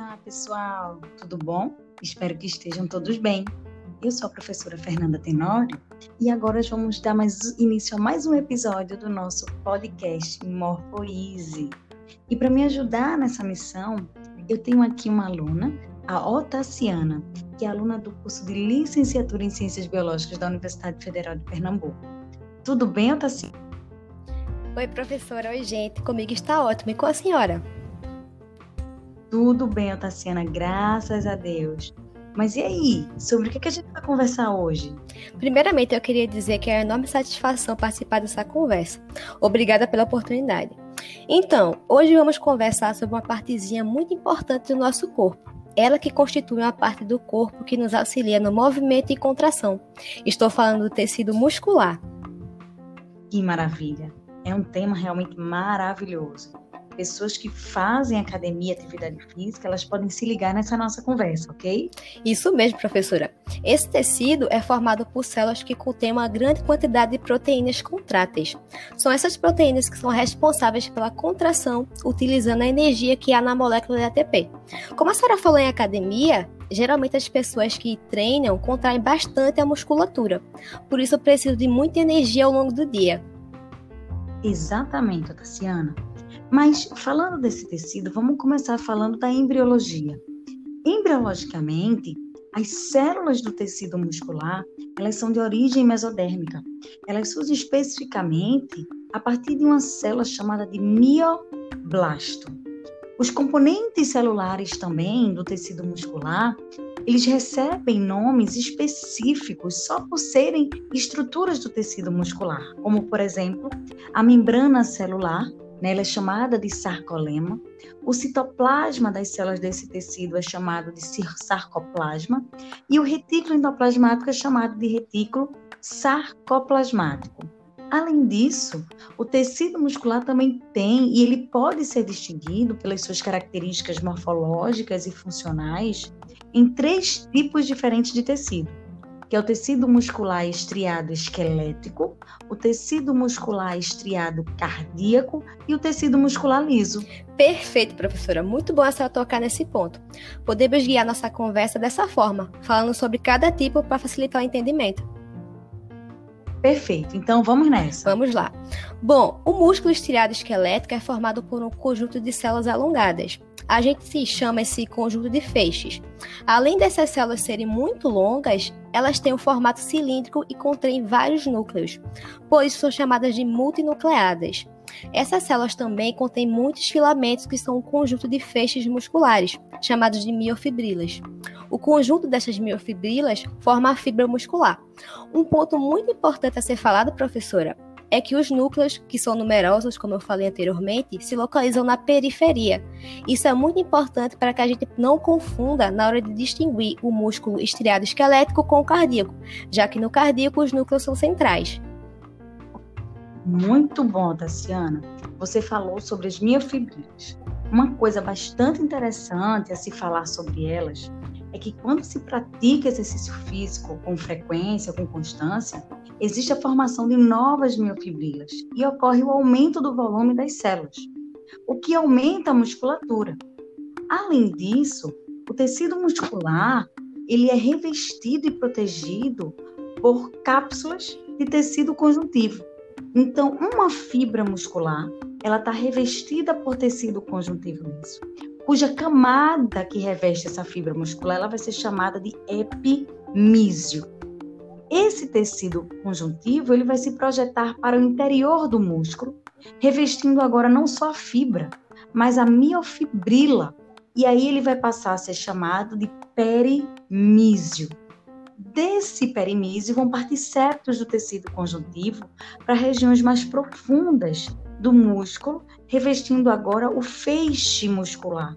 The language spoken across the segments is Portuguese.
Olá, pessoal, tudo bom? Espero que estejam todos bem. Eu sou a professora Fernanda Tenório e agora vamos dar mais início a mais um episódio do nosso podcast Morphoise. E para me ajudar nessa missão, eu tenho aqui uma aluna, a Otaciana, que é aluna do curso de Licenciatura em Ciências Biológicas da Universidade Federal de Pernambuco. Tudo bem, Otaciana? Oi, professora. Oi, gente. Comigo está ótimo. E com a senhora? Tudo bem, Otaciana, graças a Deus. Mas e aí? Sobre o que a gente vai conversar hoje? Primeiramente, eu queria dizer que é uma enorme satisfação participar dessa conversa. Obrigada pela oportunidade. Então, hoje vamos conversar sobre uma partezinha muito importante do nosso corpo. Ela que constitui uma parte do corpo que nos auxilia no movimento e contração. Estou falando do tecido muscular. Que maravilha! É um tema realmente maravilhoso pessoas que fazem academia, atividade física, elas podem se ligar nessa nossa conversa, ok? Isso mesmo, professora. Esse tecido é formado por células que contêm uma grande quantidade de proteínas contráteis. São essas proteínas que são responsáveis pela contração, utilizando a energia que há na molécula de ATP. Como a senhora falou em academia, geralmente as pessoas que treinam contraem bastante a musculatura. Por isso, preciso de muita energia ao longo do dia. Exatamente, Tassiana. Mas falando desse tecido, vamos começar falando da embriologia. Embriologicamente, as células do tecido muscular, elas são de origem mesodérmica. Elas surgem especificamente a partir de uma célula chamada de mioblasto. Os componentes celulares também do tecido muscular, eles recebem nomes específicos só por serem estruturas do tecido muscular, como por exemplo, a membrana celular, né? Ela é chamada de sarcolema. O citoplasma das células desse tecido é chamado de sarcoplasma. E o retículo endoplasmático é chamado de retículo sarcoplasmático. Além disso, o tecido muscular também tem, e ele pode ser distinguido pelas suas características morfológicas e funcionais, em três tipos diferentes de tecido que é o tecido muscular estriado esquelético, o tecido muscular estriado cardíaco e o tecido muscular liso. Perfeito, professora. Muito bom a senhora tocar nesse ponto. Podemos guiar nossa conversa dessa forma, falando sobre cada tipo para facilitar o entendimento. Perfeito, então vamos nessa. Vamos lá. Bom, o músculo estriado esquelético é formado por um conjunto de células alongadas. A gente se chama esse conjunto de feixes. Além dessas células serem muito longas, elas têm um formato cilíndrico e contêm vários núcleos, por isso são chamadas de multinucleadas. Essas células também contêm muitos filamentos que são um conjunto de feixes musculares, chamados de miofibrilas. O conjunto dessas miofibrilas forma a fibra muscular. Um ponto muito importante a ser falado, professora, é que os núcleos, que são numerosos, como eu falei anteriormente, se localizam na periferia. Isso é muito importante para que a gente não confunda na hora de distinguir o músculo estriado esquelético com o cardíaco, já que no cardíaco os núcleos são centrais. Muito bom, Tassiana. Você falou sobre as miofibrilas. Uma coisa bastante interessante a se falar sobre elas é que quando se pratica exercício físico com frequência, com constância, existe a formação de novas miofibrilas e ocorre o aumento do volume das células, o que aumenta a musculatura. Além disso, o tecido muscular ele é revestido e protegido por cápsulas de tecido conjuntivo. Então, uma fibra muscular, ela está revestida por tecido conjuntivo liso, cuja camada que reveste essa fibra muscular, ela vai ser chamada de epimísio. Esse tecido conjuntivo ele vai se projetar para o interior do músculo, revestindo agora não só a fibra, mas a miofibrila. E aí ele vai passar a ser chamado de perimísio. Desse perimísio vão partir septos do tecido conjuntivo para regiões mais profundas do músculo, revestindo agora o feixe muscular.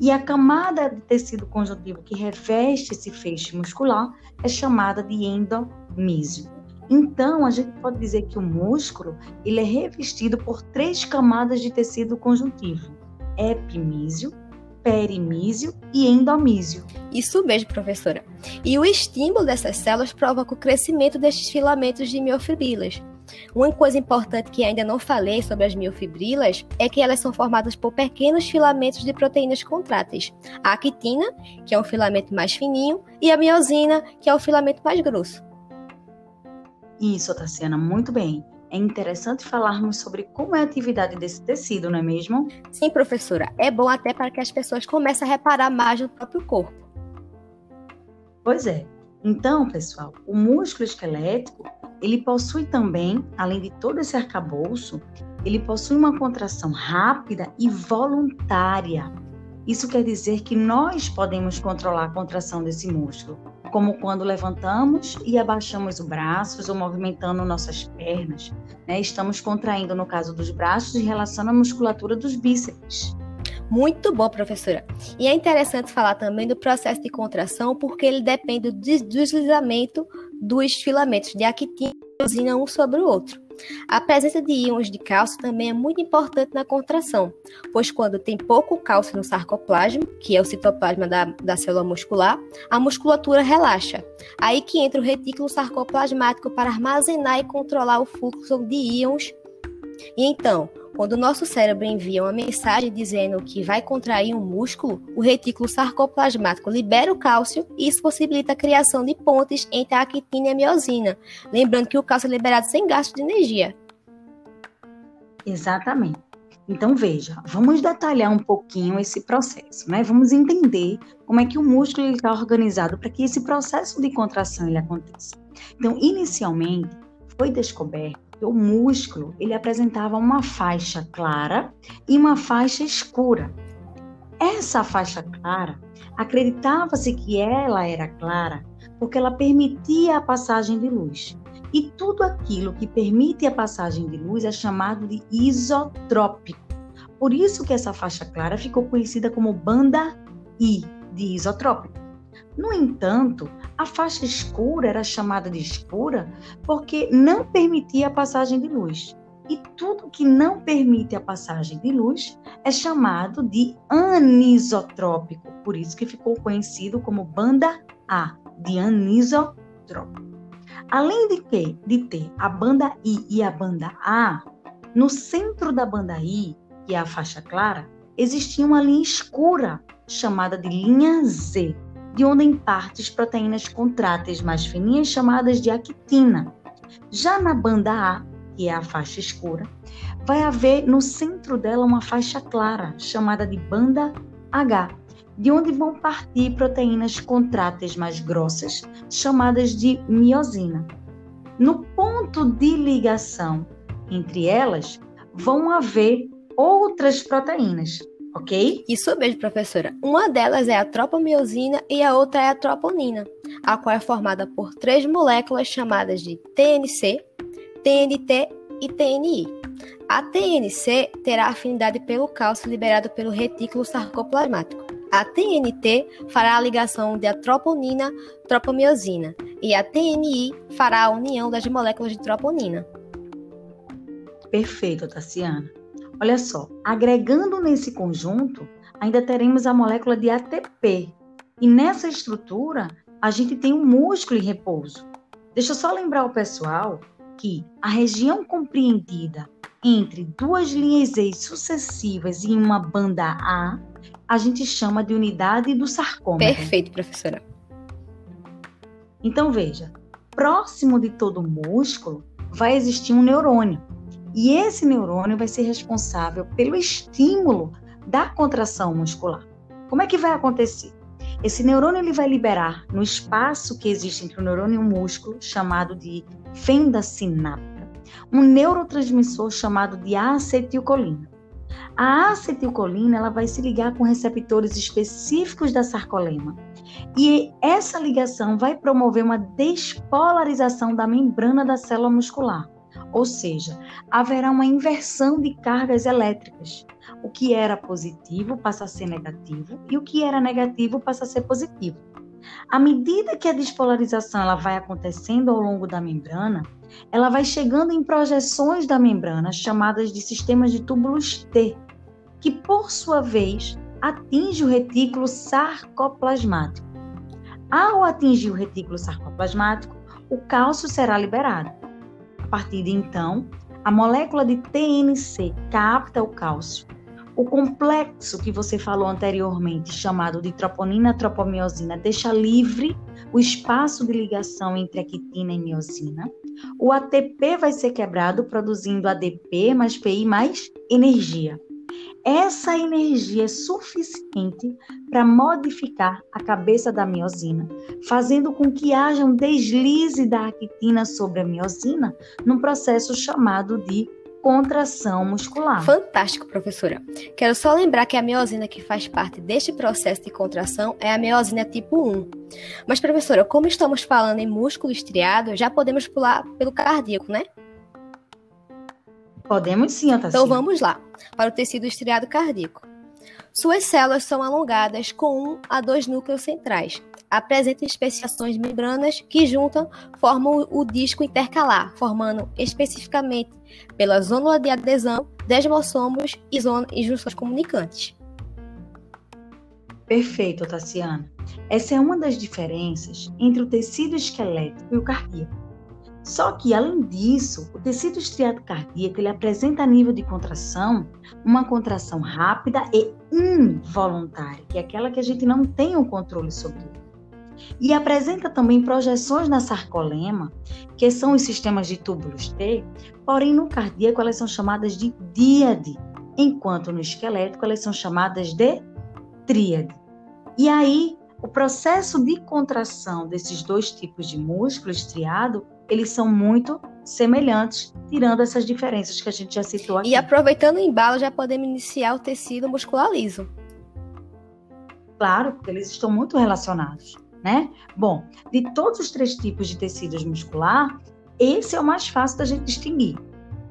E a camada de tecido conjuntivo que reveste esse feixe muscular é chamada de endomísio. Então, a gente pode dizer que o músculo ele é revestido por três camadas de tecido conjuntivo: epimísio, perimísio e endomísio. Isso mesmo, professora. E o estímulo dessas células provoca o crescimento destes filamentos de miofibrilas. Uma coisa importante que ainda não falei sobre as miofibrilas é que elas são formadas por pequenos filamentos de proteínas contráteis. A actina, que é um filamento mais fininho, e a miosina, que é o filamento mais grosso. Isso, Tassiana, muito bem. É interessante falarmos sobre como é a atividade desse tecido, não é mesmo? Sim, professora. É bom até para que as pessoas comecem a reparar mais no próprio corpo. Pois é. Então, pessoal, o músculo esquelético, ele possui também, além de todo esse arcabouço, ele possui uma contração rápida e voluntária. Isso quer dizer que nós podemos controlar a contração desse músculo, como quando levantamos e abaixamos os braços ou movimentando nossas pernas. Né? Estamos contraindo, no caso dos braços, em relação à musculatura dos bíceps. Muito bom, professora. E é interessante falar também do processo de contração, porque ele depende do deslizamento dos filamentos de actina e um sobre o outro. A presença de íons de cálcio também é muito importante na contração, pois quando tem pouco cálcio no sarcoplasma, que é o citoplasma da, da célula muscular, a musculatura relaxa. Aí que entra o retículo sarcoplasmático para armazenar e controlar o fluxo de íons. E então, quando o nosso cérebro envia uma mensagem dizendo que vai contrair um músculo, o retículo sarcoplasmático libera o cálcio e isso possibilita a criação de pontes entre a actina e a miosina. Lembrando que o cálcio é liberado sem gasto de energia. Exatamente. Então veja, vamos detalhar um pouquinho esse processo, né? Vamos entender como é que o músculo está organizado para que esse processo de contração ele aconteça. Então, inicialmente foi descoberto o músculo ele apresentava uma faixa clara e uma faixa escura. Essa faixa clara, acreditava-se que ela era clara porque ela permitia a passagem de luz. E tudo aquilo que permite a passagem de luz é chamado de isotrópico. Por isso que essa faixa clara ficou conhecida como banda I de isotrópico. No entanto, a faixa escura era chamada de escura porque não permitia a passagem de luz. E tudo que não permite a passagem de luz é chamado de anisotrópico, por isso que ficou conhecido como banda A, de anisotrópico. Além de, que, de ter a banda I e a banda A, no centro da banda I, que é a faixa clara, existia uma linha escura chamada de linha Z de onde em partes proteínas contráteis mais fininhas chamadas de actina. Já na banda A, que é a faixa escura, vai haver no centro dela uma faixa clara, chamada de banda H, de onde vão partir proteínas contráteis mais grossas, chamadas de miosina. No ponto de ligação entre elas, vão haver outras proteínas, ok? Isso mesmo, professora. Uma delas é a tropomiosina e a outra é a troponina, a qual é formada por três moléculas chamadas de TNC, TNT e TNI. A TNC terá afinidade pelo cálcio liberado pelo retículo sarcoplasmático. A TNT fará a ligação de troponina tropomiosina e a TNI fará a união das moléculas de troponina. Perfeito, Tassiana. Olha só, agregando nesse conjunto, ainda teremos a molécula de ATP. E nessa estrutura, a gente tem um músculo em repouso. Deixa eu só lembrar o pessoal que a região compreendida entre duas linhas E sucessivas em uma banda A, a gente chama de unidade do sarcômero. Perfeito, professora. Então veja, próximo de todo músculo vai existir um neurônio. E esse neurônio vai ser responsável pelo estímulo da contração muscular. Como é que vai acontecer? Esse neurônio ele vai liberar no espaço que existe entre o neurônio e o músculo, chamado de fenda sináptica, um neurotransmissor chamado de acetilcolina. A acetilcolina ela vai se ligar com receptores específicos da sarcolema. E essa ligação vai promover uma despolarização da membrana da célula muscular ou seja, haverá uma inversão de cargas elétricas. O que era positivo passa a ser negativo e o que era negativo passa a ser positivo. À medida que a despolarização ela vai acontecendo ao longo da membrana, ela vai chegando em projeções da membrana chamadas de sistemas de túbulos T, que por sua vez atinge o retículo sarcoplasmático. Ao atingir o retículo sarcoplasmático, o cálcio será liberado partir de então, a molécula de TNC capta o cálcio. O complexo que você falou anteriormente, chamado de troponina-tropomiosina, deixa livre o espaço de ligação entre a quitina e miosina. O ATP vai ser quebrado, produzindo ADP mais PI mais energia. Essa energia é suficiente para modificar a cabeça da miosina, fazendo com que haja um deslize da actina sobre a miosina num processo chamado de contração muscular. Fantástico, professora. Quero só lembrar que a miosina que faz parte deste processo de contração é a miosina tipo 1. Mas, professora, como estamos falando em músculo estriado, já podemos pular pelo cardíaco, né? Podemos sim, Otacília. Então vamos lá, para o tecido estriado cardíaco. Suas células são alongadas com um a dois núcleos centrais. Apresentam especiações de membranas que juntam, formam o disco intercalar, formando especificamente pela zona de adesão, desmossomos e, zona, e junções comunicantes. Perfeito, Tassiana. Essa é uma das diferenças entre o tecido esquelético e o cardíaco. Só que, além disso, o tecido estriado cardíaco ele apresenta a nível de contração uma contração rápida e involuntária, que é aquela que a gente não tem o controle sobre. E apresenta também projeções na sarcolema, que são os sistemas de túbulos T, porém no cardíaco elas são chamadas de díade, enquanto no esquelético elas são chamadas de tríade. E aí, o processo de contração desses dois tipos de músculo estriado eles são muito semelhantes, tirando essas diferenças que a gente já citou aqui. E aproveitando o embalo, já podemos iniciar o tecido muscular liso. Claro, porque eles estão muito relacionados, né? Bom, de todos os três tipos de tecidos muscular, esse é o mais fácil da gente distinguir.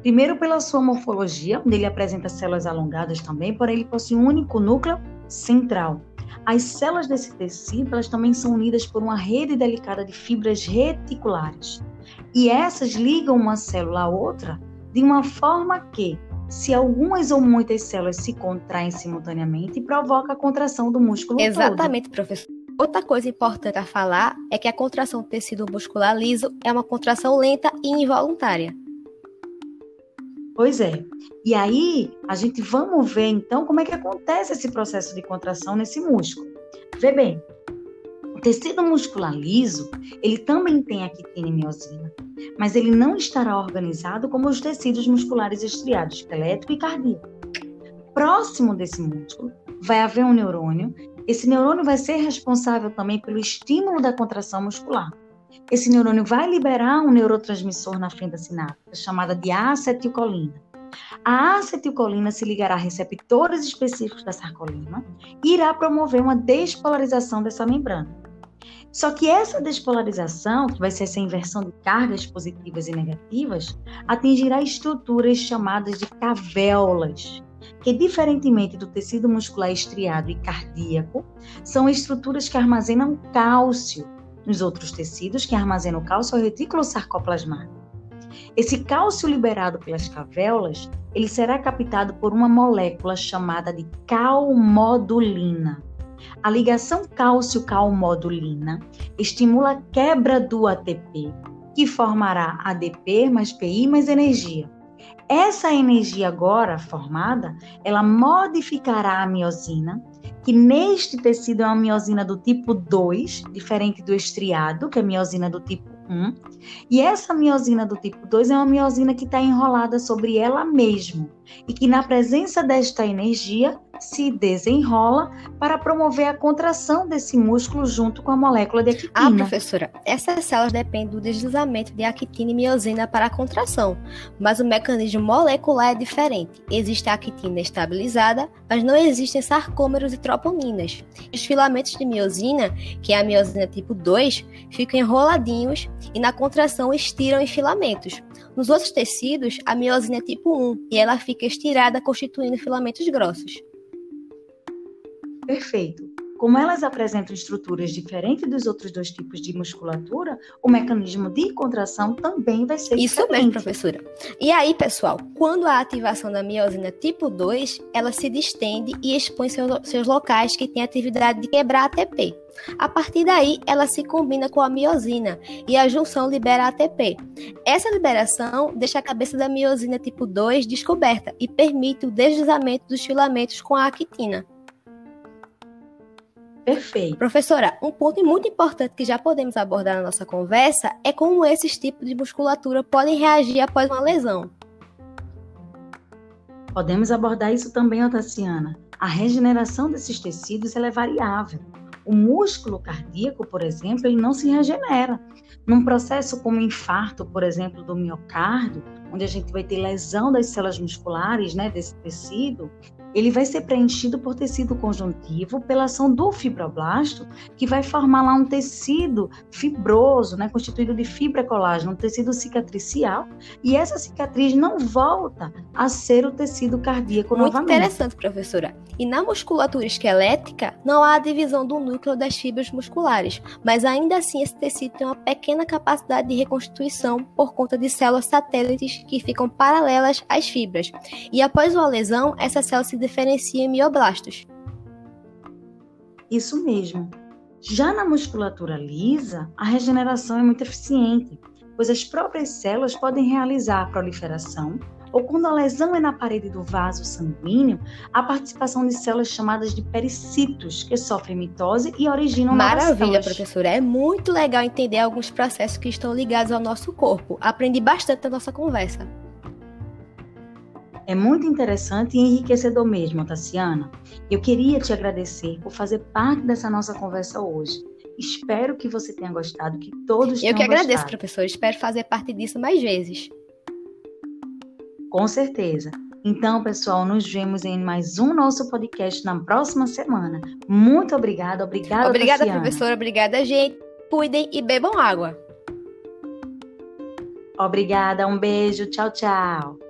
Primeiro pela sua morfologia, onde ele apresenta células alongadas também, porém ele possui um único núcleo central. As células desse tecido, elas também são unidas por uma rede delicada de fibras reticulares. E essas ligam uma célula à outra de uma forma que, se algumas ou muitas células se contraem simultaneamente, provoca a contração do músculo Exatamente, todo. professor. Outra coisa importante a falar é que a contração do tecido muscular liso é uma contração lenta e involuntária. Pois é. E aí, a gente vamos ver então como é que acontece esse processo de contração nesse músculo. Vê bem, tecido muscular liso, ele também tem a quitina e miosina, mas ele não estará organizado como os tecidos musculares estriados, esquelético e cardíaco. Próximo desse músculo, vai haver um neurônio. Esse neurônio vai ser responsável também pelo estímulo da contração muscular. Esse neurônio vai liberar um neurotransmissor na fenda sináptica, chamada de acetilcolina. A acetilcolina se ligará a receptores específicos da sarcolina e irá promover uma despolarização dessa membrana. Só que essa despolarização, que vai ser essa inversão de cargas positivas e negativas, atingirá estruturas chamadas de cavéolas, que, diferentemente do tecido muscular estriado e cardíaco, são estruturas que armazenam cálcio. Nos outros tecidos, que armazenam cálcio é o retículo sarcoplasmático. Esse cálcio liberado pelas cavéolas, ele será captado por uma molécula chamada de calmodulina. A ligação cálcio-calmodulina estimula a quebra do ATP, que formará ADP mais PI mais energia. Essa energia agora formada, ela modificará a miosina, que neste tecido é uma miosina do tipo 2, diferente do estriado, que é a miosina do tipo 1. E essa miosina do tipo 2 é uma miosina que está enrolada sobre ela mesma e que, na presença desta energia, se desenrola para promover a contração desse músculo junto com a molécula de actina. Ah, professora, essas células dependem do deslizamento de actina e miosina para a contração, mas o mecanismo molecular é diferente. Existe a actina estabilizada, mas não existem sarcômeros e troponinas. Os filamentos de miosina, que é a miosina tipo 2, ficam enroladinhos e na contração estiram em filamentos. Nos outros tecidos, a miosina é tipo 1 e ela fica estirada constituindo filamentos grossos. Perfeito. Como elas apresentam estruturas diferentes dos outros dois tipos de musculatura, o mecanismo de contração também vai ser Isso diferente. mesmo, professora. E aí, pessoal, quando a ativação da miosina tipo 2, ela se distende e expõe seus, seus locais que têm atividade de quebrar ATP. A partir daí, ela se combina com a miosina e a junção libera ATP. Essa liberação deixa a cabeça da miosina tipo 2 descoberta e permite o deslizamento dos filamentos com a actina. Perfeito. Professora, um ponto muito importante que já podemos abordar na nossa conversa é como esses tipos de musculatura podem reagir após uma lesão. Podemos abordar isso também, Otaciana. A regeneração desses tecidos é variável. O músculo cardíaco, por exemplo, ele não se regenera. Num processo como infarto, por exemplo, do miocárdio, onde a gente vai ter lesão das células musculares, né, desse tecido, ele vai ser preenchido por tecido conjuntivo pela ação do fibroblasto, que vai formar lá um tecido fibroso, né, constituído de fibra colágeno, um tecido cicatricial, e essa cicatriz não volta a ser o tecido cardíaco Muito novamente. interessante, professora. E na musculatura esquelética, não há a divisão do núcleo das fibras musculares, mas ainda assim esse tecido tem uma pequena capacidade de reconstituição por conta de células satélites que ficam paralelas às fibras. E após uma lesão, essas células se diferenciam em mioblastos. Isso mesmo. Já na musculatura lisa, a regeneração é muito eficiente, pois as próprias células podem realizar a proliferação, ou quando a lesão é na parede do vaso sanguíneo, a participação de células chamadas de pericitos, que sofrem mitose e originam novas Maravilha, professora. É muito legal entender alguns processos que estão ligados ao nosso corpo. Aprendi bastante na nossa conversa. É muito interessante e enriquecedor mesmo, Tassiana. Eu queria te agradecer por fazer parte dessa nossa conversa hoje. Espero que você tenha gostado, que todos Eu tenham que agradeço, gostado. professor. Espero fazer parte disso mais vezes. Com certeza. Então, pessoal, nos vemos em mais um nosso podcast na próxima semana. Muito obrigada, obrigada, Obrigada, Tassiana. professora. Obrigada, gente. Cuidem e bebam água. Obrigada, um beijo, tchau, tchau.